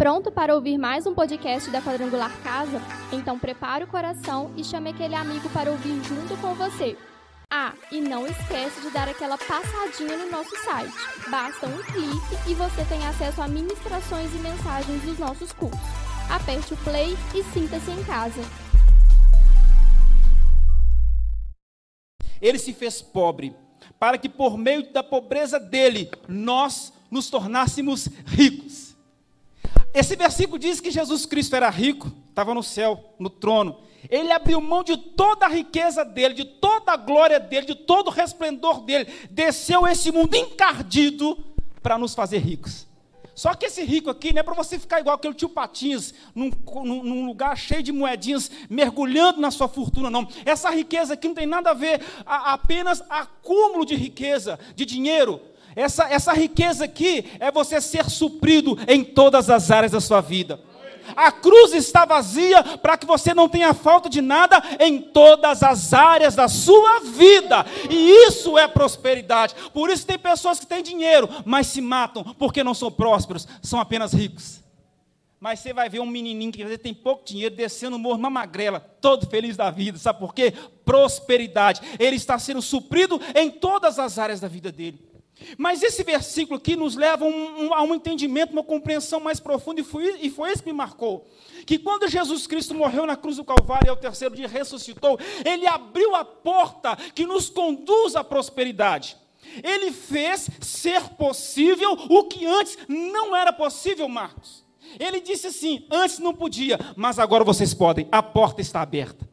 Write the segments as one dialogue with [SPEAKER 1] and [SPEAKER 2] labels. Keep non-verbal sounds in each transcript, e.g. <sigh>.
[SPEAKER 1] Pronto para ouvir mais um podcast da Quadrangular Casa? Então prepare o coração e chame aquele amigo para ouvir junto com você. Ah, e não esquece de dar aquela passadinha no nosso site. Basta um clique e você tem acesso a ministrações e mensagens dos nossos cursos. Aperte o play e sinta-se em casa.
[SPEAKER 2] Ele se fez pobre, para que por meio da pobreza dele nós nos tornássemos ricos. Esse versículo diz que Jesus Cristo era rico, estava no céu, no trono. Ele abriu mão de toda a riqueza dele, de toda a glória dele, de todo o resplendor dele, desceu esse mundo encardido para nos fazer ricos. Só que esse rico aqui não é para você ficar igual aquele tio Patins, num, num, lugar cheio de moedinhas, mergulhando na sua fortuna, não. Essa riqueza aqui não tem nada a ver a, apenas acúmulo de riqueza, de dinheiro. Essa, essa riqueza aqui é você ser suprido em todas as áreas da sua vida. A cruz está vazia para que você não tenha falta de nada em todas as áreas da sua vida. E isso é prosperidade. Por isso tem pessoas que têm dinheiro, mas se matam porque não são prósperos, são apenas ricos. Mas você vai ver um menininho que tem pouco dinheiro descendo o morro, uma magrela, todo feliz da vida. Sabe por quê? Prosperidade. Ele está sendo suprido em todas as áreas da vida dele. Mas esse versículo aqui nos leva um, um, a um entendimento, uma compreensão mais profunda, e foi, e foi isso que me marcou. Que quando Jesus Cristo morreu na cruz do Calvário e ao terceiro dia ressuscitou, ele abriu a porta que nos conduz à prosperidade. Ele fez ser possível o que antes não era possível, Marcos. Ele disse assim: antes não podia, mas agora vocês podem, a porta está aberta.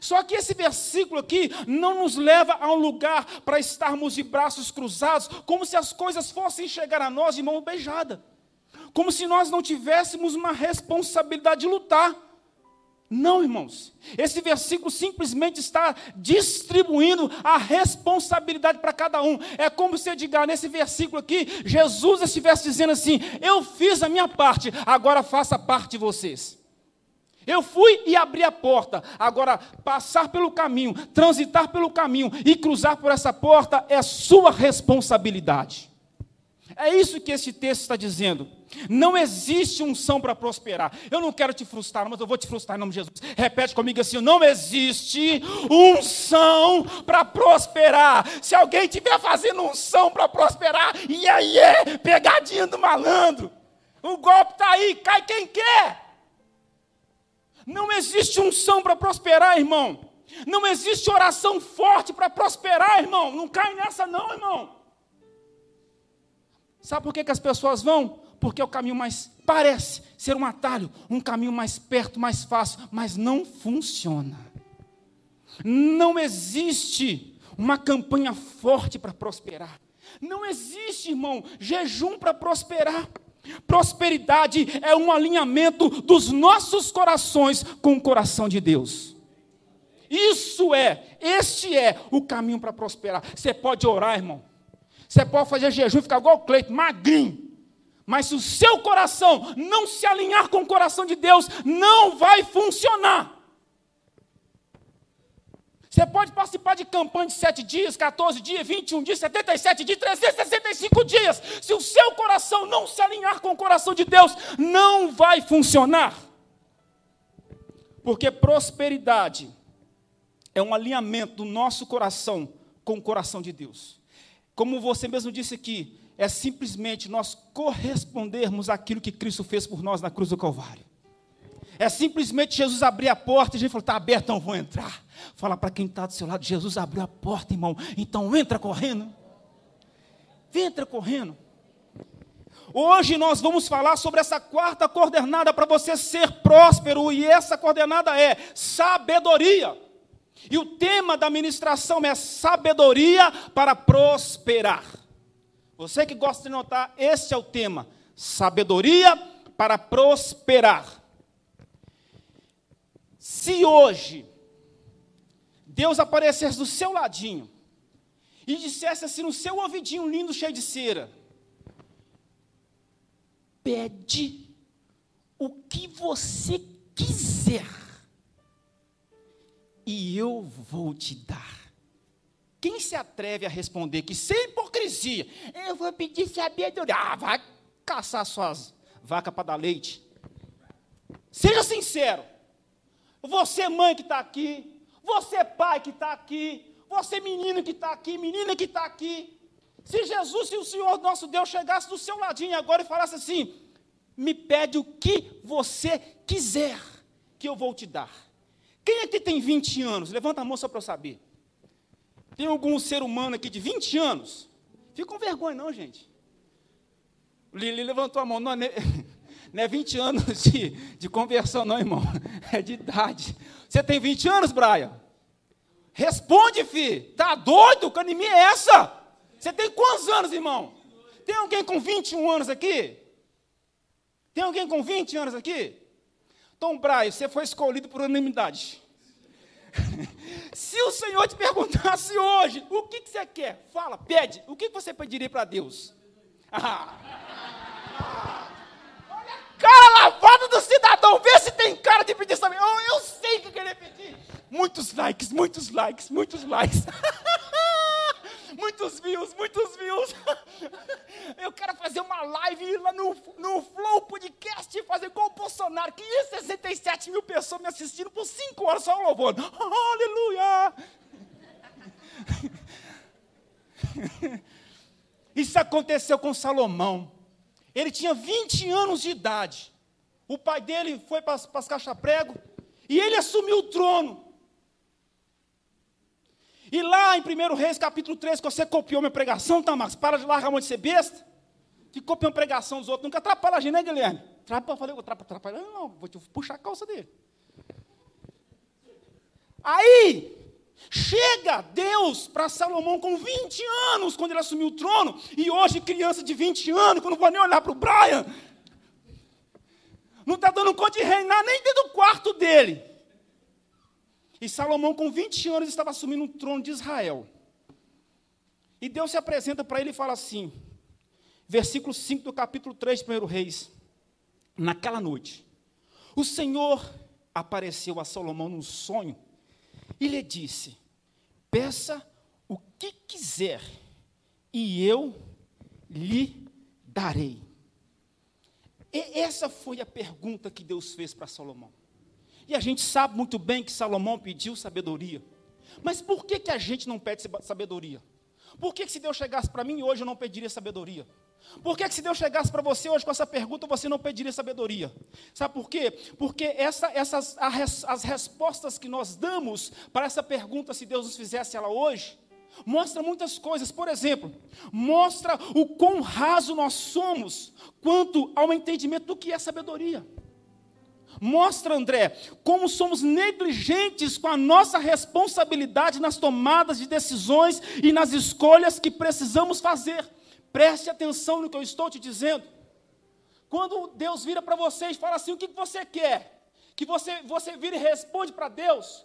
[SPEAKER 2] Só que esse versículo aqui não nos leva a um lugar para estarmos de braços cruzados, como se as coisas fossem chegar a nós de mão beijada, como se nós não tivéssemos uma responsabilidade de lutar. Não, irmãos. Esse versículo simplesmente está distribuindo a responsabilidade para cada um. É como se diga nesse versículo aqui, Jesus estivesse dizendo assim: Eu fiz a minha parte, agora faça parte de vocês. Eu fui e abri a porta. Agora, passar pelo caminho, transitar pelo caminho e cruzar por essa porta é sua responsabilidade. É isso que esse texto está dizendo. Não existe unção para prosperar. Eu não quero te frustrar, mas eu vou te frustrar em nome de Jesus. Repete comigo assim: não existe unção para prosperar. Se alguém estiver fazendo unção para prosperar, e aí é pegadinha do malandro. O golpe está aí, cai quem quer. Não existe unção para prosperar, irmão. Não existe oração forte para prosperar, irmão. Não cai nessa, não, irmão. Sabe por que, que as pessoas vão? Porque é o caminho mais parece ser um atalho, um caminho mais perto, mais fácil, mas não funciona. Não existe uma campanha forte para prosperar. Não existe, irmão, jejum para prosperar. Prosperidade é um alinhamento dos nossos corações com o coração de Deus. Isso é, este é o caminho para prosperar. Você pode orar, irmão. Você pode fazer jejum e ficar igual o Cleito, magrinho. Mas se o seu coração não se alinhar com o coração de Deus, não vai funcionar. Você pode participar de campanha de 7 dias, 14 dias, 21 dias, 77 dias, 365 dias. Se o seu coração não se alinhar com o coração de Deus, não vai funcionar. Porque prosperidade é um alinhamento do nosso coração com o coração de Deus. Como você mesmo disse aqui, é simplesmente nós correspondermos àquilo que Cristo fez por nós na cruz do Calvário. É simplesmente Jesus abrir a porta e a gente falou: está aberto, então vou entrar. Fala para quem está do seu lado: Jesus abriu a porta, irmão, então entra correndo. Entra correndo. Hoje nós vamos falar sobre essa quarta coordenada para você ser próspero, e essa coordenada é sabedoria. E o tema da ministração é sabedoria para prosperar. Você que gosta de notar, esse é o tema: sabedoria para prosperar. Se hoje Deus aparecesse do seu ladinho e dissesse assim no seu ouvidinho lindo, cheio de cera: Pede o que você quiser e eu vou te dar. Quem se atreve a responder que sem hipocrisia, eu vou pedir sabedoria? Ah, vai caçar suas vaca para dar leite. Seja sincero. Você, mãe que está aqui, você, pai que está aqui, você, menino que está aqui, menina que está aqui. Se Jesus, se o Senhor nosso Deus chegasse do seu ladinho agora e falasse assim: me pede o que você quiser, que eu vou te dar. Quem aqui tem 20 anos? Levanta a mão só para eu saber. Tem algum ser humano aqui de 20 anos? Fica com vergonha, não, gente. Lili levantou a mão. Não, <laughs> não é 20 anos <laughs> de, de conversão, não, irmão. É de idade. Você tem 20 anos, Brian? Responde, filho. Tá doido? Que anemia é essa? Você tem quantos anos, irmão? Tem alguém com 21 anos aqui? Tem alguém com 20 anos aqui? Tom Brian, você foi escolhido por unanimidade. <laughs> Se o Senhor te perguntasse hoje, o que, que você quer? Fala, pede. O que, que você pediria para Deus? Ah. Olha a cara lavada do cidadão. Vê se tem cara de pedir também. Eu sei que querer pedir. Muitos likes, muitos likes, muitos likes. <laughs> muitos views, muitos views. <laughs> Eu quero fazer uma live lá no, no Flow Podcast, fazer com o Bolsonaro. 567 mil pessoas me assistindo por 5 horas só louvor. <laughs> Aleluia! Isso aconteceu com Salomão. Ele tinha 20 anos de idade. O pai dele foi para as caixas prego e ele assumiu o trono. E lá em 1 Reis, capítulo 3, que você copiou minha pregação, tá, Marcos? Para de largar a mão de ser besta. Que copiou pregação dos outros. Nunca atrapalha a gente, né, Guilherme? Trapa, falei, trapa, atrapalha. Não, não, vou puxar a calça dele. Aí, chega Deus para Salomão com 20 anos, quando ele assumiu o trono. E hoje, criança de 20 anos, quando não pode nem olhar para o Brian. Não está dando conta de reinar nem dentro do quarto dele. E Salomão, com 20 anos, estava assumindo o trono de Israel. E Deus se apresenta para ele e fala assim, versículo 5 do capítulo 3 de 1 Reis. Naquela noite, o Senhor apareceu a Salomão num sonho e lhe disse: Peça o que quiser, e eu lhe darei. E essa foi a pergunta que Deus fez para Salomão. E a gente sabe muito bem que Salomão pediu sabedoria. Mas por que, que a gente não pede sabedoria? Por que, que se Deus chegasse para mim hoje eu não pediria sabedoria? Por que, que se Deus chegasse para você hoje com essa pergunta, você não pediria sabedoria? Sabe por quê? Porque essa, essas, as respostas que nós damos para essa pergunta, se Deus nos fizesse ela hoje, mostra muitas coisas. Por exemplo, mostra o quão raso nós somos quanto ao entendimento do que é sabedoria. Mostra, André, como somos negligentes com a nossa responsabilidade nas tomadas de decisões e nas escolhas que precisamos fazer. Preste atenção no que eu estou te dizendo. Quando Deus vira para você e fala assim: o que você quer? Que você, você vira e responde para Deus.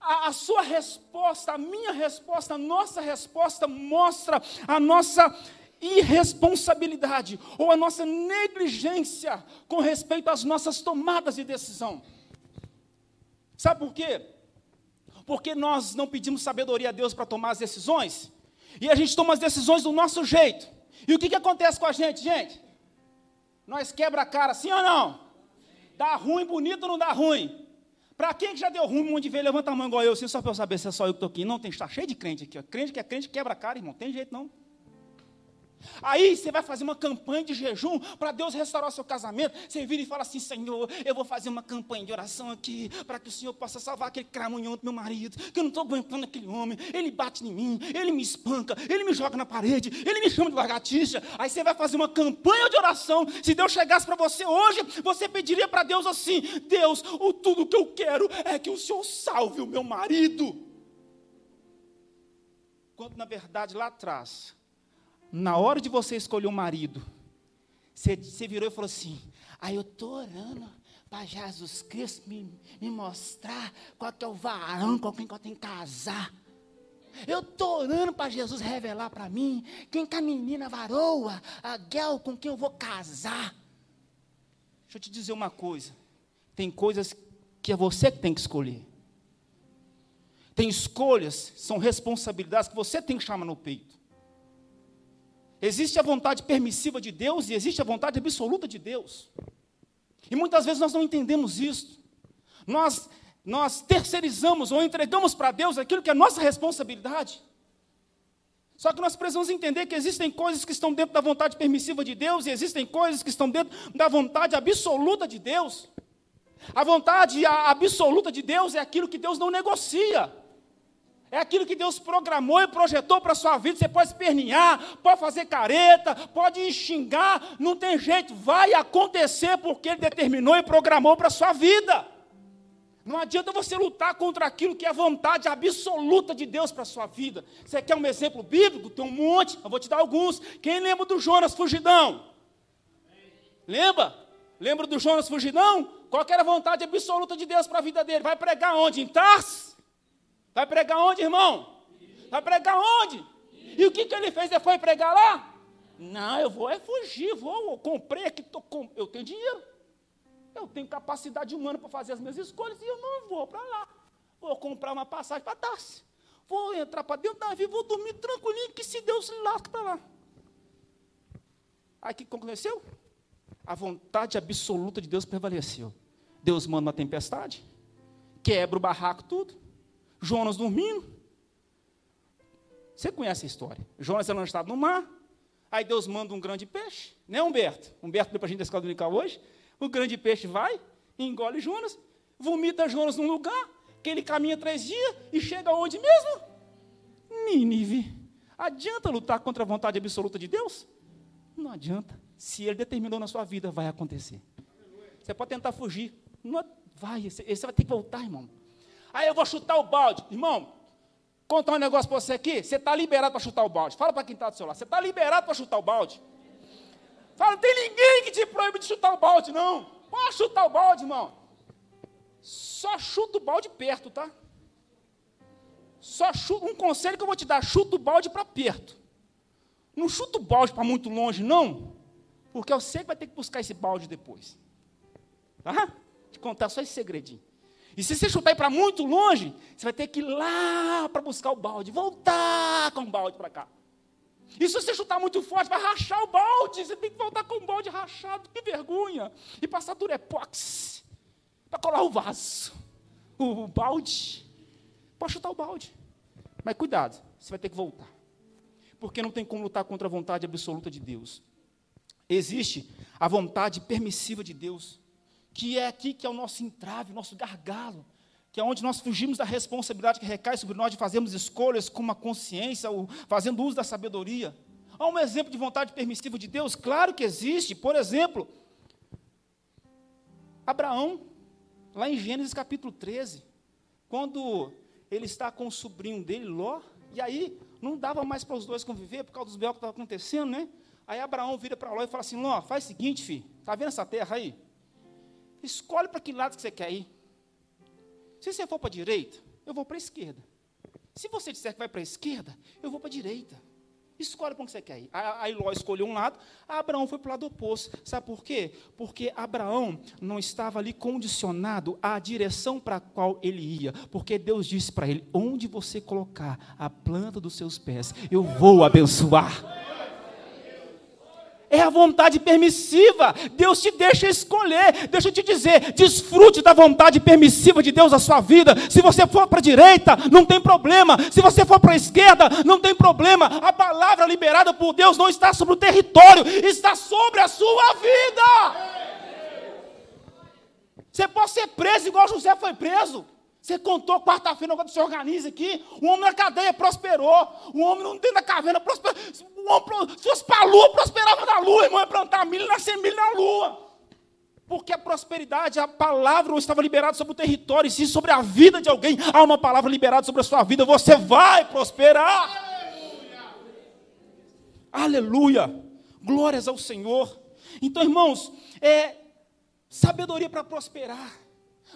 [SPEAKER 2] A, a, sua resposta, a minha resposta, a nossa resposta mostra a nossa irresponsabilidade ou a nossa negligência com respeito às nossas tomadas de decisão. Sabe por quê? Porque nós não pedimos sabedoria a Deus para tomar as decisões, e a gente toma as decisões do nosso jeito. E o que, que acontece com a gente, gente? Nós quebra a cara, sim ou não? Dá ruim, bonito ou não dá ruim? Para quem que já deu ruim, um monte de levanta a mão igual eu, assim, só para eu saber se é só eu que estou aqui. Não, tem, está cheio de crente aqui. Ó. Crente que é crente quebra a cara, irmão. Tem jeito não. Aí você vai fazer uma campanha de jejum para Deus restaurar o seu casamento. Você vira e fala assim: Senhor, eu vou fazer uma campanha de oração aqui para que o Senhor possa salvar aquele cramunhão do meu marido, que eu não estou aguentando aquele homem. Ele bate em mim, ele me espanca, ele me joga na parede, ele me chama de lagartixa. Aí você vai fazer uma campanha de oração. Se Deus chegasse para você hoje, você pediria para Deus assim: Deus, o tudo que eu quero é que o Senhor salve o meu marido. Quando na verdade lá atrás na hora de você escolher um marido, você, você virou e falou assim: aí ah, eu estou orando para Jesus Cristo me, me mostrar qual que é o varão com quem eu tenho que casar. Eu estou orando para Jesus revelar para mim quem que é a menina varoa, a guel com quem eu vou casar. Deixa eu te dizer uma coisa: tem coisas que é você que tem que escolher. Tem escolhas, são responsabilidades que você tem que chamar no peito. Existe a vontade permissiva de Deus e existe a vontade absoluta de Deus. E muitas vezes nós não entendemos isso. Nós, nós terceirizamos ou entregamos para Deus aquilo que é nossa responsabilidade. Só que nós precisamos entender que existem coisas que estão dentro da vontade permissiva de Deus e existem coisas que estão dentro da vontade absoluta de Deus. A vontade absoluta de Deus é aquilo que Deus não negocia. É aquilo que Deus programou e projetou para a sua vida. Você pode espernear, pode fazer careta, pode xingar, não tem jeito, vai acontecer porque Ele determinou e programou para a sua vida. Não adianta você lutar contra aquilo que é a vontade absoluta de Deus para a sua vida. Você quer um exemplo bíblico? Tem um monte, eu vou te dar alguns. Quem lembra do Jonas Fugidão? Lembra? Lembra do Jonas Fugidão? Qual era a vontade absoluta de Deus para a vida dele? Vai pregar onde? Em Tars? Vai pregar onde, irmão? Vai pregar onde? E o que, que ele fez? Ele foi pregar lá? Não, eu vou é fugir, vou, eu comprei aqui, tô com, eu tenho dinheiro. Eu tenho capacidade humana para fazer as minhas escolhas e eu não vou para lá. Vou comprar uma passagem para Tarsi. Vou entrar para dentro da navio, vou dormir tranquilinho, que se Deus lasca para lá. Aí o que aconteceu? A vontade absoluta de Deus prevaleceu. Deus manda uma tempestade, quebra o barraco tudo. Jonas dormindo. Você conhece a história. Jonas é lançado no mar, aí Deus manda um grande peixe, né, Humberto? Humberto deu para a gente da escola dominical hoje. O grande peixe vai, engole Jonas, vomita Jonas num lugar, que ele caminha três dias e chega onde mesmo? Nínive. Adianta lutar contra a vontade absoluta de Deus? Não adianta. Se ele determinou na sua vida, vai acontecer. Você pode tentar fugir. Não vai, você vai ter que voltar, irmão. Aí eu vou chutar o balde. Irmão, contar um negócio para você aqui. Você está liberado para chutar o balde. Fala para quem está do seu lado. Você está liberado para chutar o balde? Fala, não tem ninguém que te proíbe de chutar o balde, não. Pode chutar o balde, irmão. Só chuta o balde perto, tá? Só chuta, um conselho que eu vou te dar, chuta o balde para perto. Não chuta o balde para muito longe, não. Porque eu sei que vai ter que buscar esse balde depois. Tá? Te contar só esse segredinho. E se você chutar para muito longe, você vai ter que ir lá para buscar o balde, voltar com o balde para cá. E se você chutar muito forte, vai rachar o balde. Você tem que voltar com o balde rachado. Que vergonha. E passar durepox para colar o vaso. O, o balde. Pode chutar o balde. Mas cuidado, você vai ter que voltar. Porque não tem como lutar contra a vontade absoluta de Deus. Existe a vontade permissiva de Deus, que é aqui que é o nosso entrave, o nosso gargalo que é onde nós fugimos da responsabilidade que recai sobre nós de fazermos escolhas com uma consciência, ou fazendo uso da sabedoria. Há um exemplo de vontade permissiva de Deus? Claro que existe. Por exemplo, Abraão, lá em Gênesis capítulo 13, quando ele está com o sobrinho dele, Ló, e aí não dava mais para os dois conviver por causa dos belos que estavam acontecendo, né? Aí Abraão vira para Ló e fala assim: Ló, faz o seguinte, filho, está vendo essa terra aí? Escolhe para que lado que você quer ir. Se você for para a direita, eu vou para a esquerda. Se você disser que vai para a esquerda, eu vou para a direita. Escolhe para onde você quer ir. Aí Ló escolheu um lado, Abraão foi para o lado oposto. Sabe por quê? Porque Abraão não estava ali condicionado à direção para a qual ele ia. Porque Deus disse para ele: onde você colocar a planta dos seus pés, eu vou abençoar é a vontade permissiva. Deus te deixa escolher. Deixa eu te dizer, desfrute da vontade permissiva de Deus na sua vida. Se você for para a direita, não tem problema. Se você for para a esquerda, não tem problema. A palavra liberada por Deus não está sobre o território, está sobre a sua vida. Você pode ser preso igual José foi preso. Você contou quarta-feira quando se organiza aqui. O homem na cadeia prosperou. O homem dentro da caverna prosperou. O homem, se fosse para a lua, prosperava na lua, irmão. Ia plantar milho e nascer milho na lua. Porque a prosperidade, a palavra estava liberada sobre o território, e sim sobre a vida de alguém. Há uma palavra liberada sobre a sua vida. Você vai prosperar. Aleluia. Aleluia. Glórias ao Senhor. Então, irmãos, é sabedoria para prosperar.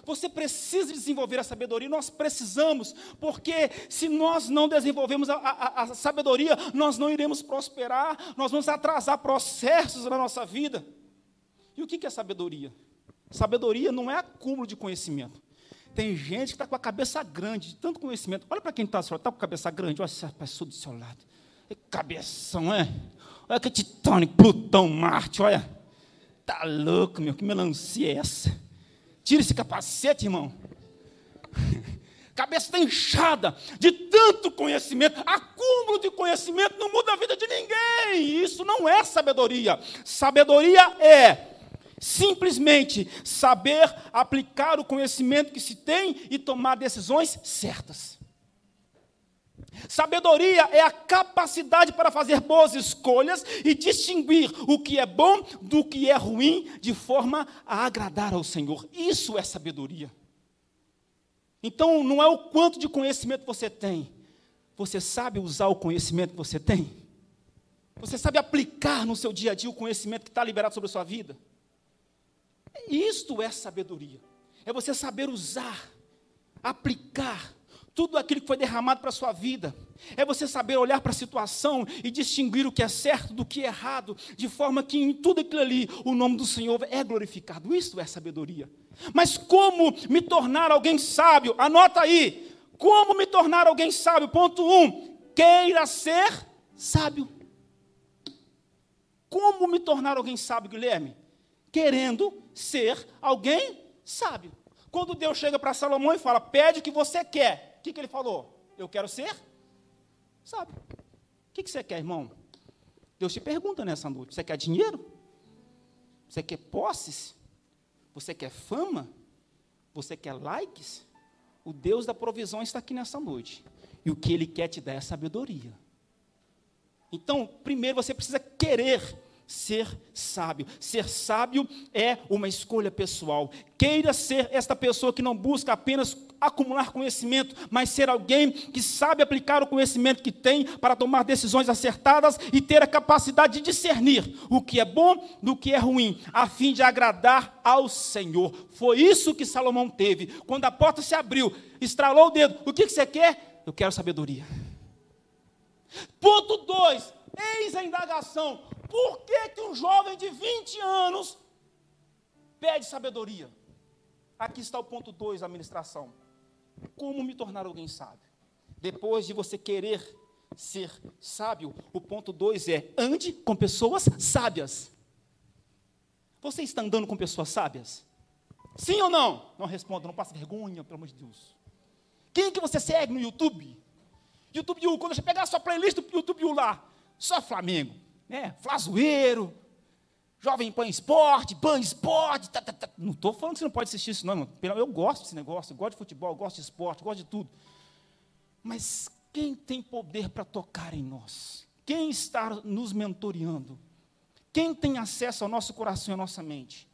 [SPEAKER 2] Você precisa desenvolver a sabedoria, nós precisamos, porque se nós não desenvolvemos a, a, a, sabedoria, nós não iremos prosperar, nós vamos atrasar processos na nossa vida. E o que é sabedoria? Sabedoria não é acúmulo de conhecimento. Tem gente que está com a cabeça grande, de tanto conhecimento. Olha para quem está está com a cabeça grande, olha essa pessoa do seu lado. Que cabeção, é? Olha que titânico, Plutão, Marte, olha. Tá louco, meu, que melancia é essa? Tira esse capacete, irmão. <laughs> Cabeça está inchada de tanto conhecimento, acúmulo de conhecimento não muda a vida de ninguém. Isso não é sabedoria. Sabedoria é simplesmente saber aplicar o conhecimento que se tem e tomar decisões certas. Sabedoria é a capacidade para fazer boas escolhas e distinguir o que é bom do que é ruim de forma a agradar ao Senhor. Isso é sabedoria. Então, não é o quanto de conhecimento você tem, você sabe usar o conhecimento que você tem? Você sabe aplicar no seu dia a dia o conhecimento que está liberado sobre a sua vida? Isto é sabedoria. É você saber usar, aplicar tudo aquilo que foi derramado para a sua vida. É você saber olhar para a situação e distinguir o que é certo do que é errado, de forma que em tudo aquilo ali o nome do Senhor é glorificado. Isto é sabedoria. Mas como me tornar alguém sábio? Anota aí. Como me tornar alguém sábio? Ponto 1. Um, queira ser sábio. Como me tornar alguém sábio, Guilherme? Querendo ser alguém sábio. Quando Deus chega para Salomão e fala, pede o que você quer que, que ele falou? Eu quero ser sábio. O que, que você quer, irmão? Deus te pergunta nessa noite: você quer dinheiro? Você quer posses? Você quer fama? Você quer likes? O Deus da provisão está aqui nessa noite. E o que Ele quer te dar é sabedoria. Então, primeiro você precisa querer ser sábio. Ser sábio é uma escolha pessoal. Queira ser esta pessoa que não busca apenas acumular conhecimento, mas ser alguém que sabe aplicar o conhecimento que tem para tomar decisões acertadas e ter a capacidade de discernir o que é bom do que é ruim, a fim de agradar ao Senhor. Foi isso que Salomão teve. Quando a porta se abriu, estralou o dedo. O que você quer? Eu quero sabedoria. Ponto 2. Eis a indagação. Por que, que um jovem de 20 anos pede sabedoria? Aqui está o ponto 2 da administração. Como me tornar alguém sábio? Depois de você querer ser sábio, o ponto 2 é: ande com pessoas sábias. Você está andando com pessoas sábias? Sim ou não? Não responda, não passe vergonha, pelo amor de Deus. Quem que você segue no YouTube? YouTube quando você pegar a sua playlist do YouTube lá, só Flamengo né? Flazoeiro, Jovem Pan Esporte, Pan Esporte. Tá, tá, tá. Não estou falando que você não pode assistir isso, não. Eu gosto desse negócio, eu gosto de futebol, eu gosto de esporte, gosto de tudo. Mas quem tem poder para tocar em nós? Quem está nos mentoreando? Quem tem acesso ao nosso coração e à nossa mente?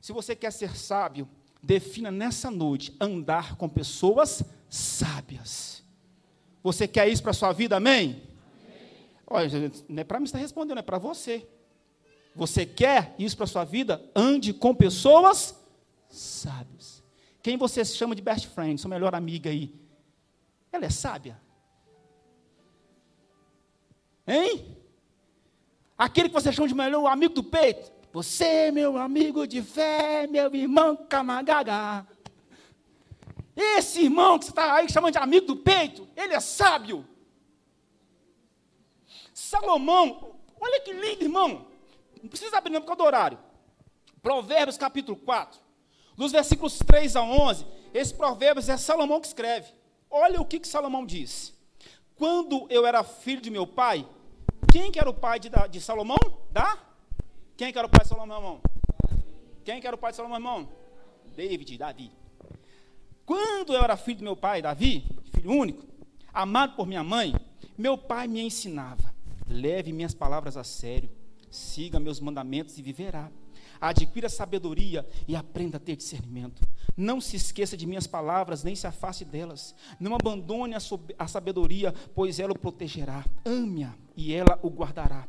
[SPEAKER 2] Se você quer ser sábio, defina nessa noite andar com pessoas sábias. Você quer isso para a sua vida, amém? Olha, não é para mim estar respondendo, é para você. Você quer isso para a sua vida? Ande com pessoas sábias. Quem você chama de best friend, sua melhor amiga aí? Ela é sábia? Hein? Aquele que você chama de melhor amigo do peito? Você, meu amigo de fé, meu irmão camagaga. Esse irmão que você está aí chamando de amigo do peito, ele é sábio. Salomão, olha que lindo, irmão. Não precisa abrir não por causa do horário. Provérbios capítulo 4, dos versículos 3 a 11, esse provérbios é Salomão que escreve. Olha o que, que Salomão diz. Quando eu era filho de meu pai, quem que era o pai de, de Salomão? Da? Quem que era o pai de Salomão, irmão? Quem que era o pai de Salomão, irmão? David, Davi. Quando eu era filho do meu pai, Davi, filho único, amado por minha mãe, meu pai me ensinava Leve minhas palavras a sério, siga meus mandamentos e viverá. Adquira sabedoria e aprenda a ter discernimento. Não se esqueça de minhas palavras, nem se afaste delas. Não abandone a sabedoria, pois ela o protegerá. Ame-a e ela o guardará.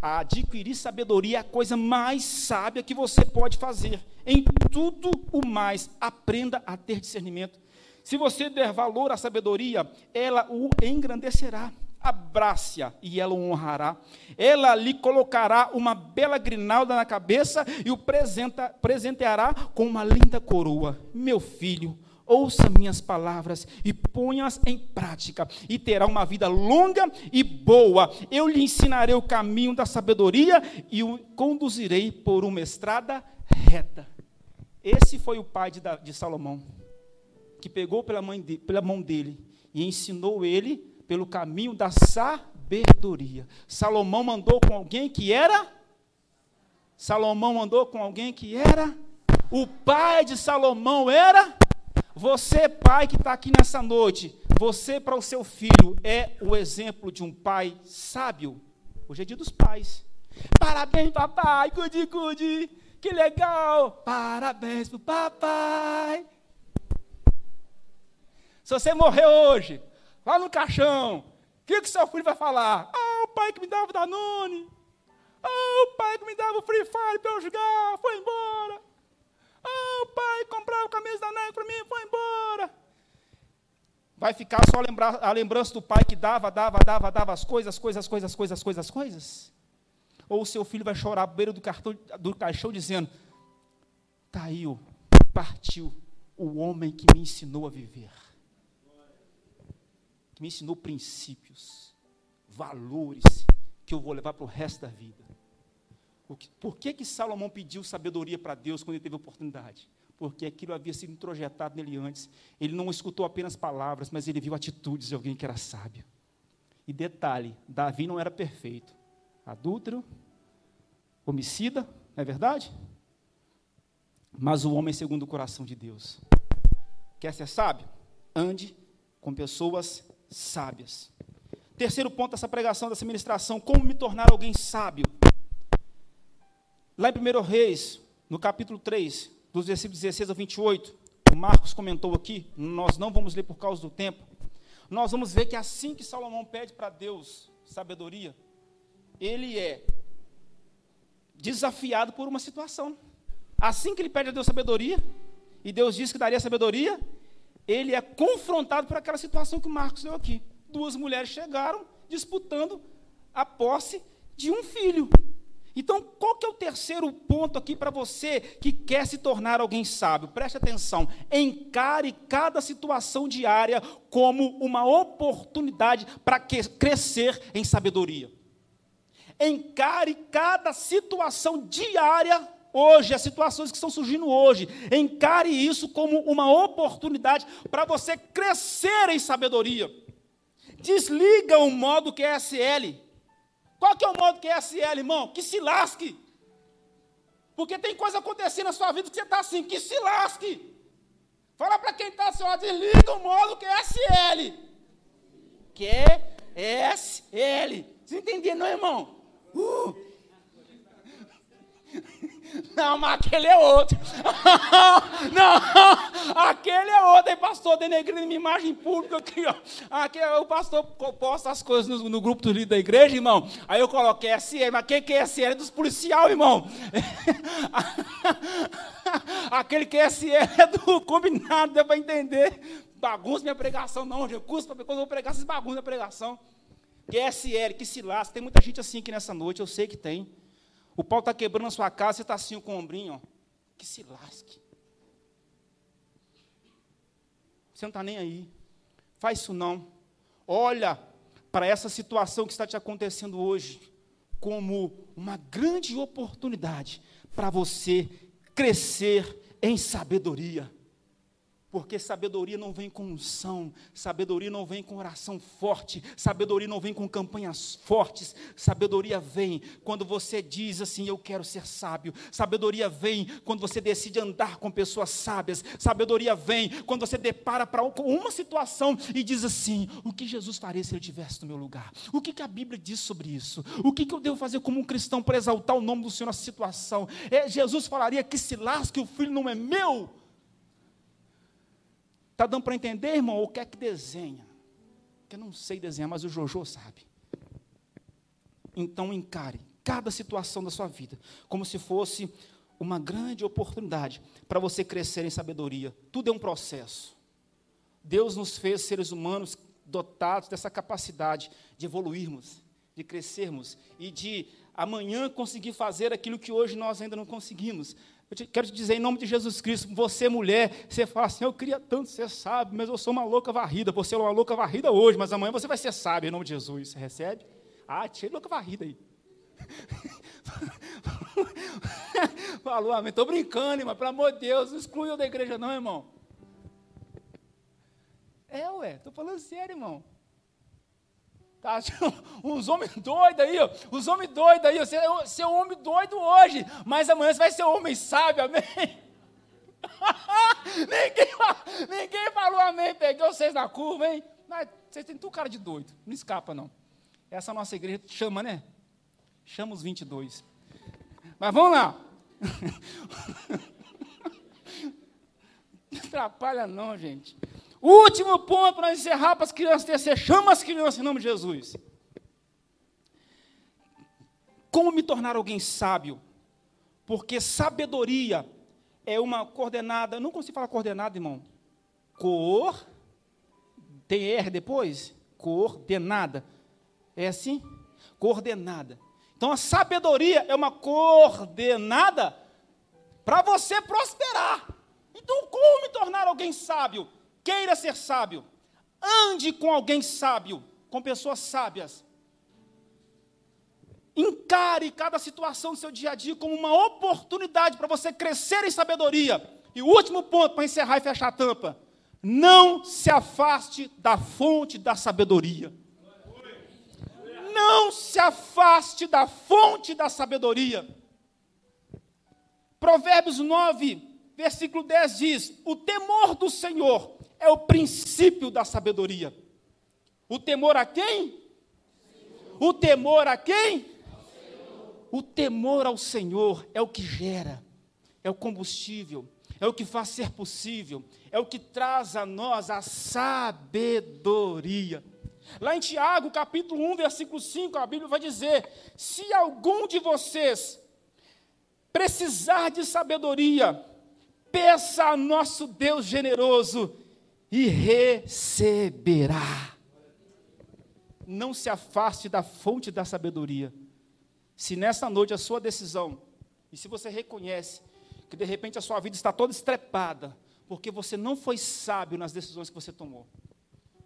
[SPEAKER 2] A adquirir sabedoria é a coisa mais sábia que você pode fazer. Em tudo o mais, aprenda a ter discernimento. Se você der valor à sabedoria, ela o engrandecerá abrace-a e ela o honrará. Ela lhe colocará uma bela grinalda na cabeça e o presenta, presenteará com uma linda coroa. Meu filho, ouça minhas palavras e ponha-as em prática, e terá uma vida longa e boa. Eu lhe ensinarei o caminho da sabedoria e o conduzirei por uma estrada reta. Esse foi o pai de, de Salomão, que pegou pela, de, pela mão dele e ensinou ele pelo caminho da sabedoria. Salomão mandou com alguém que era. Salomão mandou com alguém que era. O pai de Salomão era você, pai que está aqui nessa noite, você para o seu filho é o exemplo de um pai sábio. Hoje é dia dos pais. Parabéns, papai, cuide, cuide. Que legal. Parabéns pro papai. Se você morrer hoje, lá no caixão, o que, que seu filho vai falar? Ah, o pai que me dava o Danone. Ah, o pai que me dava o Free Fire para eu jogar, foi embora. Ah, o pai comprava camisa da Nike para mim, foi embora. Vai ficar só lembrar, a lembrança do pai que dava, dava, dava, dava as coisas, coisas, coisas, coisas, coisas, coisas? Ou o seu filho vai chorar à beira do, cartão, do caixão dizendo: caiu, partiu o homem que me ensinou a viver, que me ensinou princípios, valores que eu vou levar para o resto da vida. Por que, que Salomão pediu sabedoria para Deus quando ele teve oportunidade? Porque aquilo havia sido introjetado nele antes. Ele não escutou apenas palavras, mas ele viu atitudes de alguém que era sábio. E detalhe: Davi não era perfeito. Adúltero, homicida, não é verdade? Mas o homem segundo o coração de Deus. Quer ser sábio? Ande com pessoas sábias. Terceiro ponto dessa pregação, dessa ministração: como me tornar alguém sábio? Lá em 1 Reis, no capítulo 3, dos versículos 16 a 28, o Marcos comentou aqui, nós não vamos ler por causa do tempo. Nós vamos ver que assim que Salomão pede para Deus sabedoria, ele é desafiado por uma situação. Assim que ele pede a Deus sabedoria, e Deus disse que daria sabedoria, ele é confrontado por aquela situação que o Marcos deu aqui. Duas mulheres chegaram disputando a posse de um filho. Então, qual que é o terceiro ponto aqui para você que quer se tornar alguém sábio? Preste atenção. Encare cada situação diária como uma oportunidade para crescer em sabedoria. Encare cada situação diária hoje, as situações que estão surgindo hoje. Encare isso como uma oportunidade para você crescer em sabedoria. Desliga o modo QSL. Qual que é o modo QSL, irmão? Que se lasque. Porque tem coisa acontecendo na sua vida que você está assim, que se lasque. Fala para quem está assim, ó, desliga o modo QSL. QSL. Você entendeu, não, irmão? Uh. Não, mas aquele é outro. <laughs> Não, aquele é outro. Aí, pastor, denegrindo minha imagem pública aqui, ó. Aqui, o pastor posta as coisas no, no grupo do líder da igreja, irmão. Aí eu coloquei SL, mas quem que é SL? É dos policial, irmão. <laughs> aquele que é SL é do combinado, deu para entender. Bagunça minha pregação, não, recurso quando eu vou pregar, essas bagunças da pregação. QSL, que se lasca. Tem muita gente assim aqui nessa noite, eu sei que tem. O pau está quebrando a sua casa, você está assim com o ombrinho, ó. Que se lasque. Você não está nem aí. Faz isso não. Olha para essa situação que está te acontecendo hoje como uma grande oportunidade para você crescer em sabedoria. Porque sabedoria não vem com unção, sabedoria não vem com oração forte, sabedoria não vem com campanhas fortes, sabedoria vem quando você diz assim: Eu quero ser sábio, sabedoria vem quando você decide andar com pessoas sábias, sabedoria vem quando você depara para uma situação e diz assim: O que Jesus faria se ele estivesse no meu lugar? O que, que a Bíblia diz sobre isso? O que, que eu devo fazer como um cristão para exaltar o nome do Senhor nessa situação? É, Jesus falaria que se lasque, o filho não é meu. Está dando para entender, irmão? Ou quer que desenha? Que eu não sei desenhar, mas o Jojo sabe. Então encare cada situação da sua vida como se fosse uma grande oportunidade para você crescer em sabedoria. Tudo é um processo. Deus nos fez seres humanos dotados dessa capacidade de evoluirmos, de crescermos e de amanhã conseguir fazer aquilo que hoje nós ainda não conseguimos. Eu te, quero te dizer, em nome de Jesus Cristo, você, mulher, você fala assim: eu queria tanto ser sábio, mas eu sou uma louca varrida. Você é uma louca varrida hoje, mas amanhã você vai ser sábio, em nome de Jesus. Você recebe? Ah, tira louca varrida aí. <laughs> Falou, amém. Estou brincando, irmão. Pelo amor de Deus, não excluiu da igreja, não, irmão. É, ué, estou falando sério, irmão. Tá, <laughs> uns homens doidos aí, ó. Os homens doidos aí, Você, você é um homem doido hoje, mas amanhã você vai ser um homem sábio, amém? <laughs> ninguém, ninguém falou amém, peguei vocês na curva, hein? Mas vocês têm tudo cara de doido, não escapa não. Essa nossa igreja chama, né? Chama os 22. Mas vamos lá. <laughs> Não atrapalha não, gente. Último ponto para encerrar para as crianças terceiro. Chama as crianças em nome de Jesus. Como me tornar alguém sábio? Porque sabedoria é uma coordenada. Não consigo falar coordenada, irmão. Cor. Tem R depois? Coordenada. É assim? Coordenada. Então a sabedoria é uma coordenada para você prosperar. Então, como me tornar alguém sábio? Queira ser sábio. Ande com alguém sábio, com pessoas sábias. Encare cada situação do seu dia a dia como uma oportunidade para você crescer em sabedoria. E o último ponto para encerrar e fechar a tampa: não se afaste da fonte da sabedoria. Não se afaste da fonte da sabedoria. Provérbios 9, versículo 10 diz: O temor do Senhor é o princípio da sabedoria. O temor a quem? O temor a quem? O temor ao Senhor é o que gera, é o combustível, é o que faz ser possível, é o que traz a nós a sabedoria. Lá em Tiago, capítulo 1, versículo 5, a Bíblia vai dizer: Se algum de vocês precisar de sabedoria, peça a nosso Deus generoso e receberá. Não se afaste da fonte da sabedoria. Se nessa noite a sua decisão, e se você reconhece que de repente a sua vida está toda estrepada, porque você não foi sábio nas decisões que você tomou.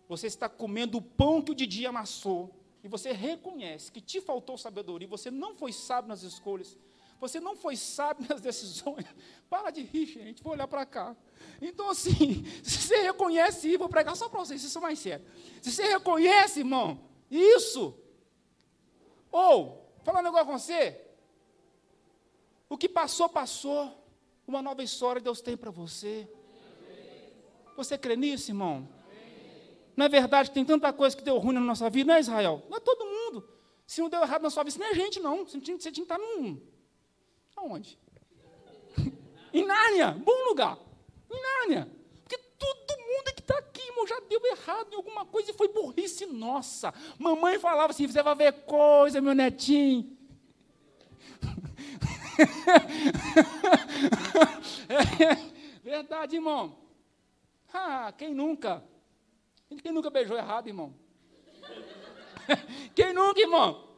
[SPEAKER 2] Você está comendo o pão que o Didi amassou, e você reconhece que te faltou sabedoria, você não foi sábio nas escolhas, você não foi sábio <laughs> nas decisões. Para de rir, gente. Vou olhar para cá. Então, assim, <laughs> se você reconhece isso, vou pregar só para vocês, isso é mais sério. Se você reconhece, irmão, isso. Ou, falar um negócio com você. O que passou, passou. Uma nova história Deus tem para você. Você crê nisso, irmão? Não é verdade que tem tanta coisa que deu ruim na nossa vida, não é Israel? Não é todo mundo. Se não deu errado na sua vida, não é gente, não. Você tinha, você tinha que estar num, Aonde? <laughs> em Nárnia, bom lugar. Em Nárnia. Porque todo mundo que está aqui, irmão, já deu errado em alguma coisa e foi burrice nossa. Mamãe falava assim: você vai ver coisa, meu netinho. <laughs> é, verdade, irmão. Ah, quem nunca? Quem nunca beijou errado, irmão? <laughs> quem nunca, irmão?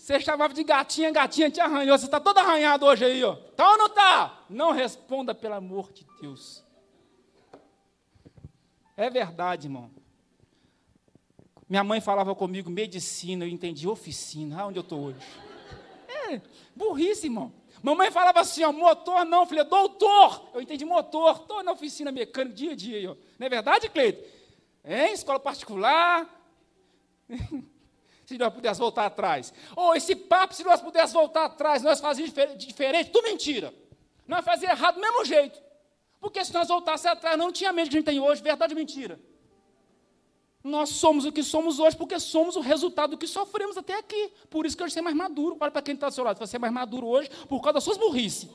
[SPEAKER 2] Você chamava de gatinha, gatinha te arranhou. Você está todo arranhado hoje aí, ó. Tá ou não tá? Não responda, pelo amor de Deus. É verdade, irmão. Minha mãe falava comigo medicina, eu entendi oficina. Ah, onde eu estou hoje? É, burrice, irmão. Mamãe falava assim, ó, motor não, filha, doutor. Eu entendi motor, estou na oficina mecânica dia a dia. Ó. Não é verdade, Cleito? Em escola particular. <laughs> se nós pudéssemos voltar atrás. Ou oh, esse papo, se nós pudéssemos voltar atrás, nós fazíamos diferente, tudo mentira. Nós fazíamos errado do mesmo jeito. Porque se nós voltássemos atrás, não tinha medo que a gente tem hoje, verdade ou mentira? Nós somos o que somos hoje porque somos o resultado do que sofremos até aqui. Por isso que hoje você é mais maduro. Olha para quem está do seu lado. Você é mais maduro hoje por causa das suas burrices.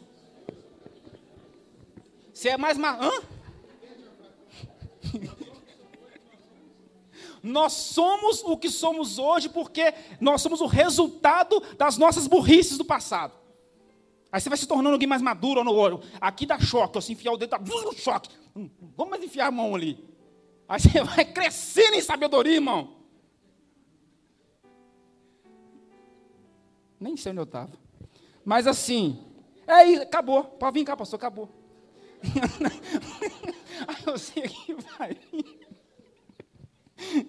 [SPEAKER 2] Você é mais... Ma... Nós somos o que somos hoje porque nós somos o resultado das nossas burrices do passado. Aí você vai se tornando alguém mais maduro no olho. Aqui dá choque, assim, enfiar o dedo, dá choque. Hum, vamos mais enfiar a mão ali. Aí você <laughs> vai crescendo em sabedoria, irmão. Nem sei onde eu estava. Mas assim, É isso, acabou. Pode vir cá, pastor, acabou. <laughs> Aí eu sei que vai vir.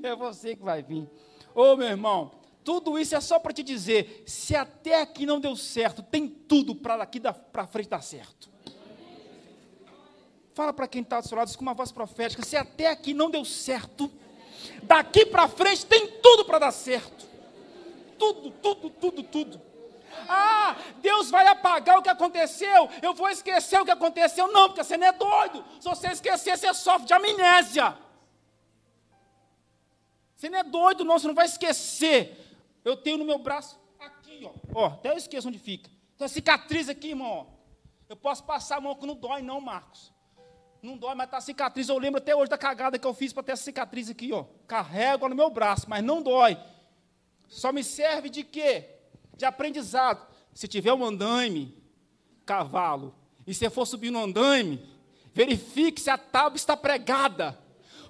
[SPEAKER 2] É você que vai vir. Ô meu irmão, tudo isso é só para te dizer: se até aqui não deu certo, tem tudo para daqui para frente dar certo. Fala para quem está do seu lado com uma voz profética: se até aqui não deu certo, daqui para frente tem tudo para dar certo. Tudo, tudo, tudo, tudo. Ah, Deus vai apagar o que aconteceu, eu vou esquecer o que aconteceu. Não, porque você não é doido. Se você esquecer, você sofre de amnésia. Você não é doido, não, você não vai esquecer. Eu tenho no meu braço aqui, ó. ó até eu esqueço onde fica. Tem cicatriz aqui, irmão. Ó. Eu posso passar a mão que não dói, não, Marcos. Não dói, mas tá cicatriz. Eu lembro até hoje da cagada que eu fiz para ter essa cicatriz aqui, ó. Carrego no meu braço, mas não dói. Só me serve de quê? De aprendizado. Se tiver um andaime, cavalo, e você for subir no andaime, verifique se a tábua está pregada.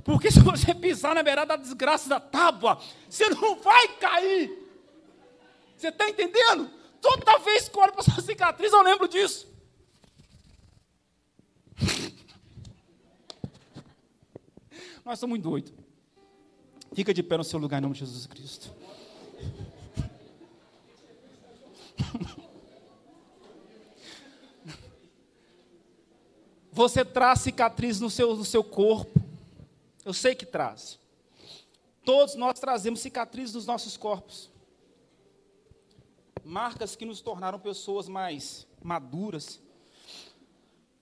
[SPEAKER 2] Porque se você pisar na beirada da desgraça da tábua, você não vai cair. Você está entendendo? Toda vez que eu olho para essa cicatriz, eu lembro disso. Nós somos doidos. Fica de pé no seu lugar em nome de Jesus Cristo. Você traz cicatriz no seu, no seu corpo. Eu sei que traz. Todos nós trazemos cicatrizes nos nossos corpos. Marcas que nos tornaram pessoas mais maduras,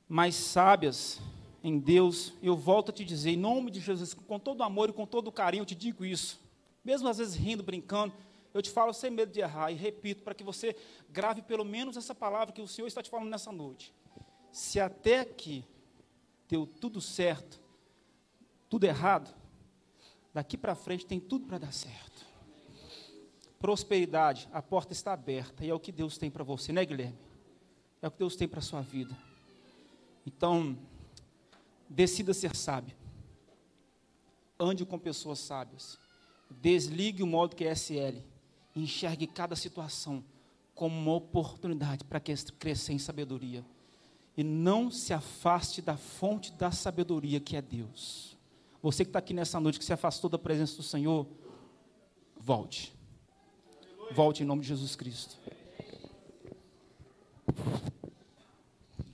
[SPEAKER 2] mais sábias em Deus. Eu volto a te dizer, em nome de Jesus, com todo amor e com todo carinho, eu te digo isso. Mesmo às vezes rindo, brincando, eu te falo sem medo de errar e repito para que você grave pelo menos essa palavra que o Senhor está te falando nessa noite. Se até aqui deu tudo certo, tudo errado, daqui para frente tem tudo para dar certo. Prosperidade, a porta está aberta e é o que Deus tem para você, né, Guilherme? É o que Deus tem para a sua vida. Então, decida ser sábio. Ande com pessoas sábias. Desligue o modo QSL enxergue cada situação como uma oportunidade para crescer em sabedoria. E não se afaste da fonte da sabedoria que é Deus. Você que está aqui nessa noite, que se afastou da presença do Senhor, volte. Volte em nome de Jesus Cristo.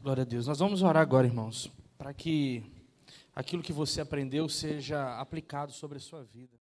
[SPEAKER 3] Glória a Deus. Nós vamos orar agora, irmãos, para que aquilo que você aprendeu seja aplicado sobre a sua vida.